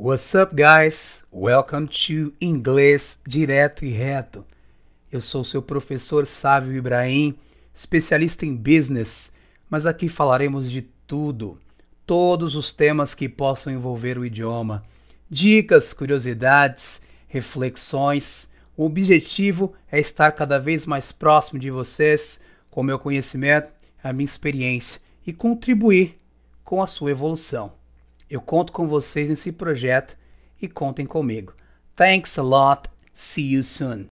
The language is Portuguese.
What's up, guys? Welcome to Inglês Direto e Reto. Eu sou seu professor Sávio Ibrahim, especialista em business, mas aqui falaremos de tudo, todos os temas que possam envolver o idioma. Dicas, curiosidades, reflexões. O objetivo é estar cada vez mais próximo de vocês, com meu conhecimento, a minha experiência e contribuir com a sua evolução. Eu conto com vocês nesse projeto e contem comigo. Thanks a lot. See you soon.